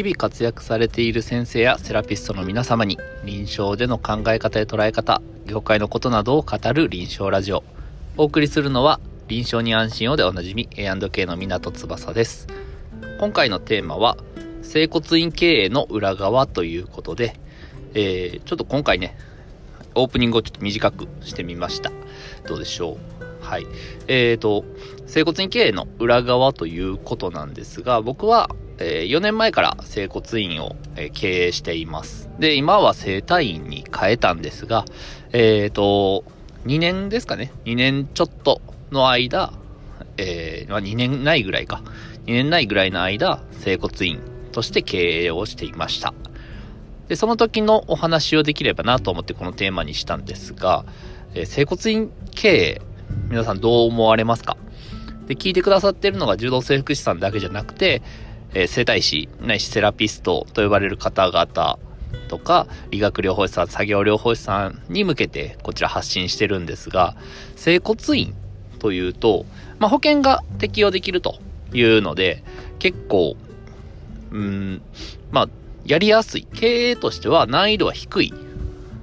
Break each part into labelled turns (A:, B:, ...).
A: 日々活躍されている先生やセラピストの皆様に臨床での考え方や捉え方、業界のことなどを語る臨床ラジオ。お送りするのは臨床に安心をでおなじみ A&K の港翼です。今回のテーマは整骨院経営の裏側ということで、えー、ちょっと今回ね、オープニングをちょっと短くしてみました。どうでしょう？はい。えーと、整骨院経営の裏側ということなんですが、僕はえー、4年前から整骨院を、えー、経営しています。で、今は整体院に変えたんですが、えっ、ー、と、2年ですかね。2年ちょっとの間、えー、2年ないぐらいか。2年ないぐらいの間、整骨院として経営をしていました。で、その時のお話をできればなと思ってこのテーマにしたんですが、えー、整骨院経営、皆さんどう思われますか？で、聞いてくださってるのが柔道整復師さんだけじゃなくて、えー、整体師、ないしセラピストと呼ばれる方々とか、理学療法士さん、作業療法士さんに向けてこちら発信してるんですが、整骨院というと、まあ、保険が適用できるというので、結構、うん、まあ、やりやすい。経営としては難易度は低い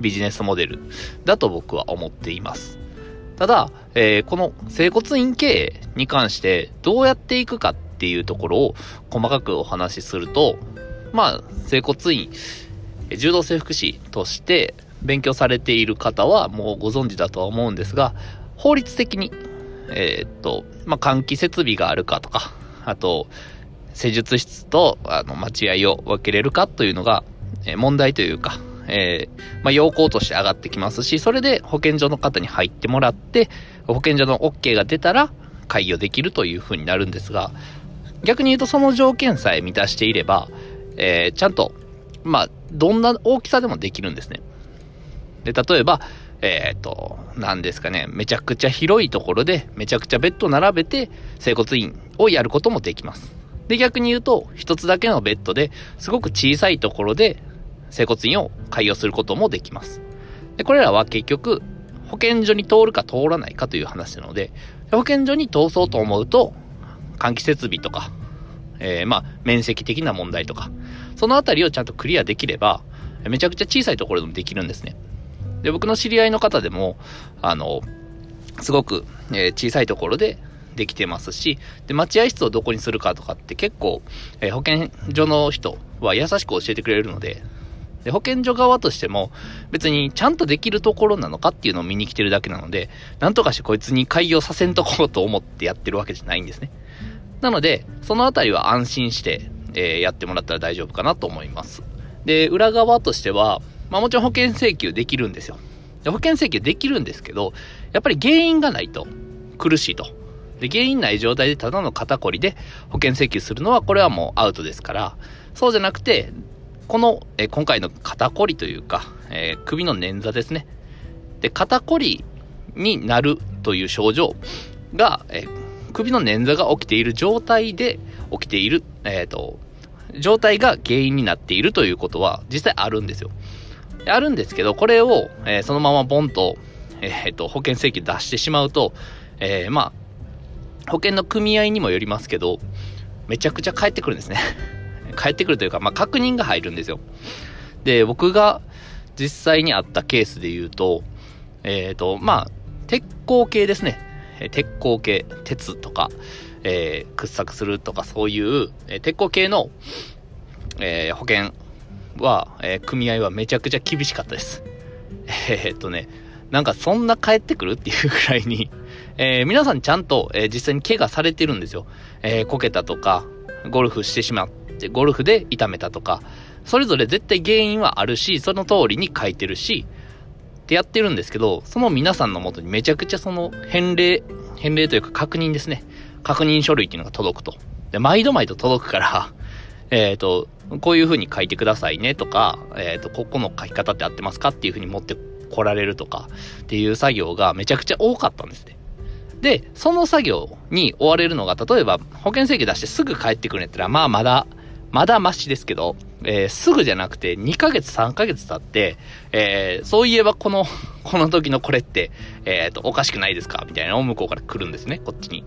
A: ビジネスモデルだと僕は思っています。ただ、えー、この整骨院経営に関してどうやっていくかってていうところを細かくお話しすると、まあ、整骨院、柔道整復師として勉強されている方はもうご存知だとは思うんですが、法律的に、えー、っと、まあ、換気設備があるかとか、あと、施術室と、あの、待合を分けれるかというのが、えー、問題というか、えー、まあ、要項として上がってきますし、それで保健所の方に入ってもらって、保健所の OK が出たら、開業できるというふうになるんですが、逆に言うとその条件さえ満たしていれば、えー、ちゃんと、まあ、どんな大きさでもできるんですね。で、例えば、えっ、ー、と、何ですかね、めちゃくちゃ広いところで、めちゃくちゃベッド並べて、整骨院をやることもできます。で、逆に言うと、一つだけのベッドで、すごく小さいところで、整骨院を開業することもできます。で、これらは結局、保健所に通るか通らないかという話なので、保健所に通そうと思うと、換気設備とか、えー、まあ、面積的な問題とか、そのあたりをちゃんとクリアできれば、めちゃくちゃ小さいところでもできるんですね。で、僕の知り合いの方でも、あの、すごく、えー、小さいところでできてますし、で、待合室をどこにするかとかって結構、えー、保健所の人は優しく教えてくれるので、で、保健所側としても、別にちゃんとできるところなのかっていうのを見に来てるだけなので、なんとかしてこいつに開業させんとこうと思ってやってるわけじゃないんですね。なので、そのあたりは安心して、えー、やってもらったら大丈夫かなと思います。で、裏側としては、まあもちろん保険請求できるんですよ。で保険請求できるんですけど、やっぱり原因がないと苦しいと。で、原因ない状態でただの肩こりで保険請求するのは、これはもうアウトですから、そうじゃなくて、この、え今回の肩こりというか、えー、首の捻挫ですね。で、肩こりになるという症状が、えー首の捻挫が起きている状態で起きている、えっ、ー、と、状態が原因になっているということは実際あるんですよ。あるんですけど、これを、えー、そのままボンと、えっ、ー、と、保険請求出してしまうと、えー、まあ、保険の組合にもよりますけど、めちゃくちゃ返ってくるんですね。返ってくるというか、まあ、確認が入るんですよ。で、僕が実際にあったケースで言うと、えっ、と、まあ、鉄鋼系ですね。鉄鋼系、鉄とか、えー、掘削するとかそういう、えー、鉄鋼系の、えー、保険は、え組合はめちゃくちゃ厳しかったです。えっとね、なんかそんな帰ってくるっていうぐらいに、え皆さんちゃんと、え実際に怪我されてるんですよ。えこけたとか、ゴルフしてしまって、ゴルフで痛めたとか、それぞれ絶対原因はあるし、その通りに書いてるし、ってやってるんですけど、その皆さんのもとにめちゃくちゃその返礼、返礼というか確認ですね。確認書類っていうのが届くと。で、毎度毎度届くから えっ、ー、と、こういう風に書いてくださいねとか、えっ、ー、と、ここの書き方って合ってますかっていう風に持ってこられるとかっていう作業がめちゃくちゃ多かったんですね。で、その作業に追われるのが、例えば保険請求出してすぐ帰ってくるんやったら、まあまだ、まだマシですけど、えー、すぐじゃなくて2ヶ月3ヶ月経って、えー、そういえばこの、この時のこれって、えっ、と、おかしくないですか？みたいなのを向こうから来るんですね、こっちに。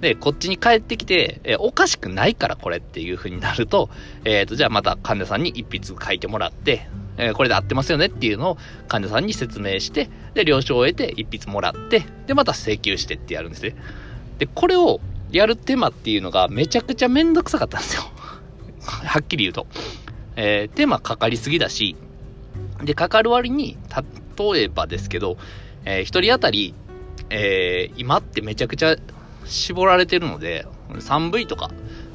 A: で、こっちに帰ってきて、えおかしくないからこれっていう風になると、えっ、と、じゃあまた患者さんに一筆書いてもらって、え、これで合ってますよねっていうのを患者さんに説明して、で、了承を得て一筆もらって、で、また請求してってやるんですね。で、これをやる手間っていうのがめちゃくちゃめんどくさかったんですよ。はっきり言うと。えー、手間かかりすぎだし、で、かかる割に、例えばですけど、えー、1人当たり、えー、今ってめちゃくちゃ絞られてるので、3V とか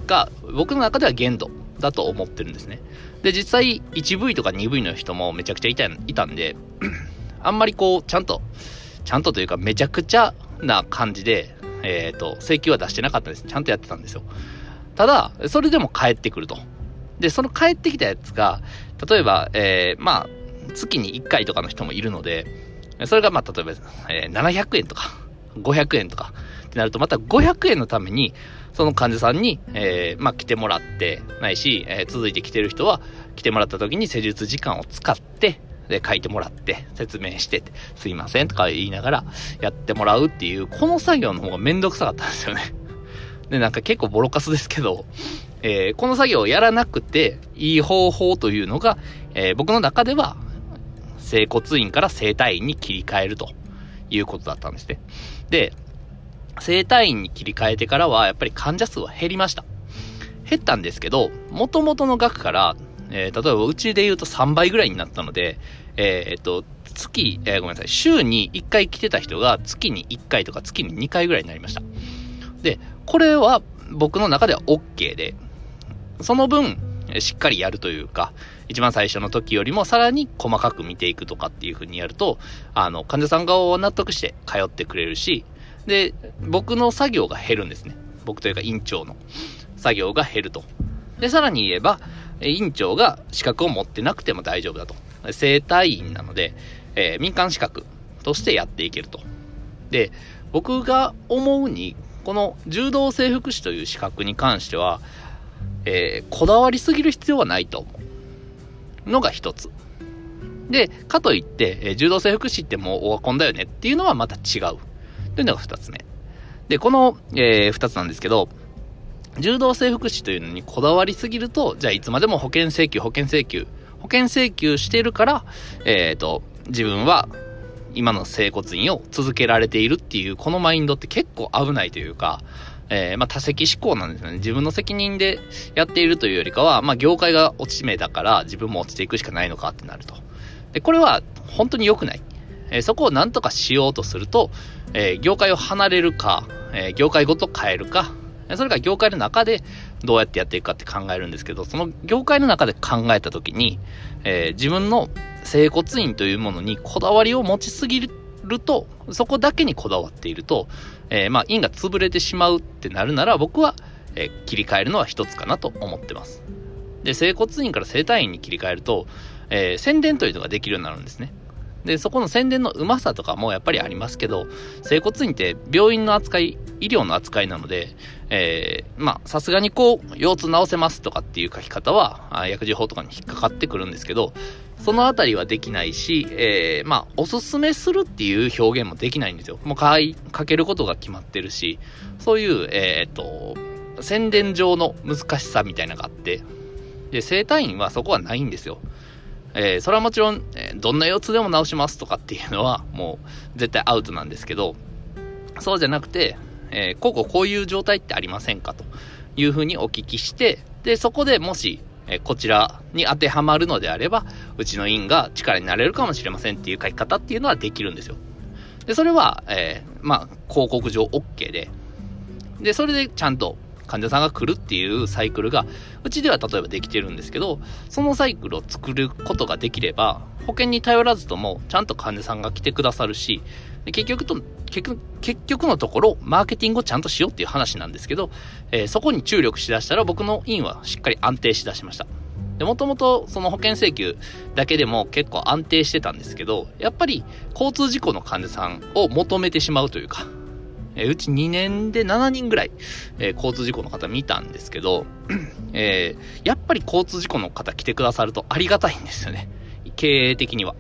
A: が僕の中では限度だと思ってるんですね。で、実際 1V とか 2V の人もめちゃくちゃいたいたんで、あんまりこう、ちゃんと、ちゃんとというかめちゃくちゃな感じで、えっ、ー、と、請求は出してなかったです。ちゃんとやってたんですよ。ただ、それでも帰ってくると。で、その帰ってきたやつが、例えば、えー、まあ、月に1回とかの人もいるので、それがまあ、例えば、えー、700円とか、500円とか、ってなると、また500円のために、その患者さんに、えー、まあ、来てもらって、ないし、えー、続いて来てる人は、来てもらった時に施術時間を使って、で、書いてもらって、説明してて、すいませんとか言いながら、やってもらうっていう、この作業の方がめんどくさかったんですよね。で、なんか結構ボロカスですけど、えー、この作業をやらなくていい方法というのが、えー、僕の中では、整骨院から整体院に切り替えるということだったんですね。で、整体院に切り替えてからは、やっぱり患者数は減りました。減ったんですけど、元々の額から、えー、例えばうちで言うと3倍ぐらいになったので、えー、っと、月、えー、ごめんなさい、週に1回来てた人が月に1回とか月に2回ぐらいになりました。で、これは僕の中では OK で、その分、しっかりやるというか、一番最初の時よりもさらに細かく見ていくとかっていう風にやると、あの、患者さん側を納得して通ってくれるし、で、僕の作業が減るんですね。僕というか院長の作業が減ると。で、さらに言えば、院長が資格を持ってなくても大丈夫だと。生体院なので、えー、民間資格としてやっていけると。で、僕が思うに、この柔道整復師という資格に関しては、えー、こだわりすぎる必要はないと思うのが一つ。で、かといって、えー、柔道整復師ってもうオワコンだよねっていうのはまた違う。というのが二つ目。で、この、えー、つなんですけど、柔道整復師というのにこだわりすぎると、じゃあいつまでも保険請求、保険請求、保険請求してるから、えっ、ー、と、自分は今の整骨院を続けられているっていう、このマインドって結構危ないというか、えー、まあ、多責思考なんですよね。自分の責任でやっているというよりかは、まあ、業界が落ち目だから自分も落ちていくしかないのかってなると。で、これは本当に良くない。えー、そこを何とかしようとすると、えー、業界を離れるか、え業界ごと変えるか、それから業界の中でどうやってやっていくかって考えるんですけど、その業界の中で考えた時に、え自分の整骨院というものにこだわりを持ちすぎると、そこだけにこだわっていると、えー、まあ、院が潰れてしまうってなるなら、僕は、えー、切り替えるのは一つかなと思ってます。で、整骨院から整体院に切り替えると、えー、宣伝というのができるようになるんですね。で、そこの宣伝のうまさとかもやっぱりありますけど、整骨院って病院の扱い、医療の扱いなので、えー、まあ、さすがにこう、腰痛治せますとかっていう書き方は、薬事法とかに引っかかってくるんですけど、そのあたりはできないし、えー、まあ、おすすめするっていう表現もできないんですよ。もうかい、かけることが決まってるし、そういう、えっ、と、宣伝上の難しさみたいなのがあって、で、生体院はそこはないんですよ。えー、それはもちろん、え、どんな腰痛でも治しますとかっていうのは、もう絶対アウトなんですけど、そうじゃなくて、えー、こうこうこういう状態ってありませんかというふうにお聞きして、で、そこでもし、えこちらに当てはまるのであれば、うちの院が力になれるかもしれませんっていう書き方っていうのはできるんですよ。で、それは、えー、まあ、広告上 OK で、で、それでちゃんと患者さんが来るっていうサイクルが、うちでは例えばできてるんですけど、そのサイクルを作ることができれば、保険に頼らずとも、ちゃんと患者さんが来てくださるし、結局と、結局、結局のところ、マーケティングをちゃんとしようっていう話なんですけど、えー、そこに注力しだしたら僕の院はしっかり安定しだしました。で、もともとその保険請求だけでも結構安定してたんですけど、やっぱり交通事故の患者さんを求めてしまうというか、え、うち2年で7人ぐらい、えー、交通事故の方見たんですけど、えー、やっぱり交通事故の方来てくださるとありがたいんですよね。経営的には。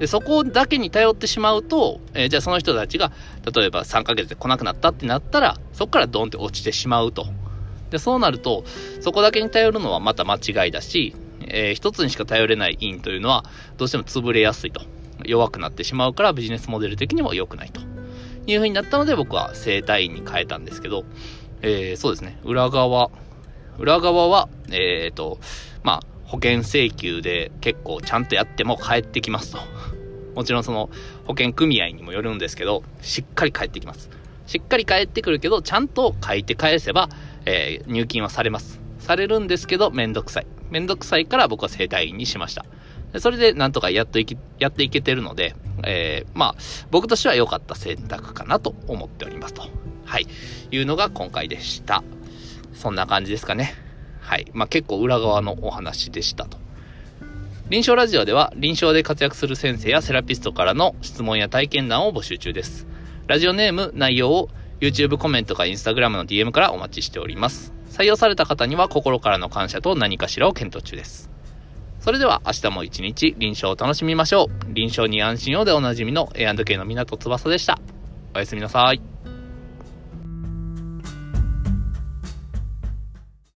A: で、そこだけに頼ってしまうと、えー、じゃあその人たちが、例えば3ヶ月で来なくなったってなったら、そこからドンって落ちてしまうと。で、そうなると、そこだけに頼るのはまた間違いだし、えー、一つにしか頼れない院というのは、どうしても潰れやすいと。弱くなってしまうからビジネスモデル的にも良くないと。いう風になったので僕は生体院に変えたんですけど、えー、そうですね、裏側、裏側は、えっ、ー、と、まあ、保険請求で結構ちゃんとやっても返ってきますと。もちろんその保険組合にもよるんですけど、しっかり返ってきます。しっかり返ってくるけど、ちゃんと書いて返せば、えー、入金はされます。されるんですけど、めんどくさい。めんどくさいから僕は生体院にしました。それでなんとかやっといき、やっていけてるので、えー、まあ、僕としては良かった選択かなと思っておりますと。はい。いうのが今回でした。そんな感じですかね。はい。まあ、結構裏側のお話でしたと。臨床ラジオでは臨床で活躍する先生やセラピストからの質問や体験談を募集中です。ラジオネーム、内容を YouTube コメントか Instagram の DM からお待ちしております。採用された方には心からの感謝と何かしらを検討中です。それでは明日も一日臨床を楽しみましょう。臨床に安心をでおなじみの A&K の港翼でした。おやすみなさい。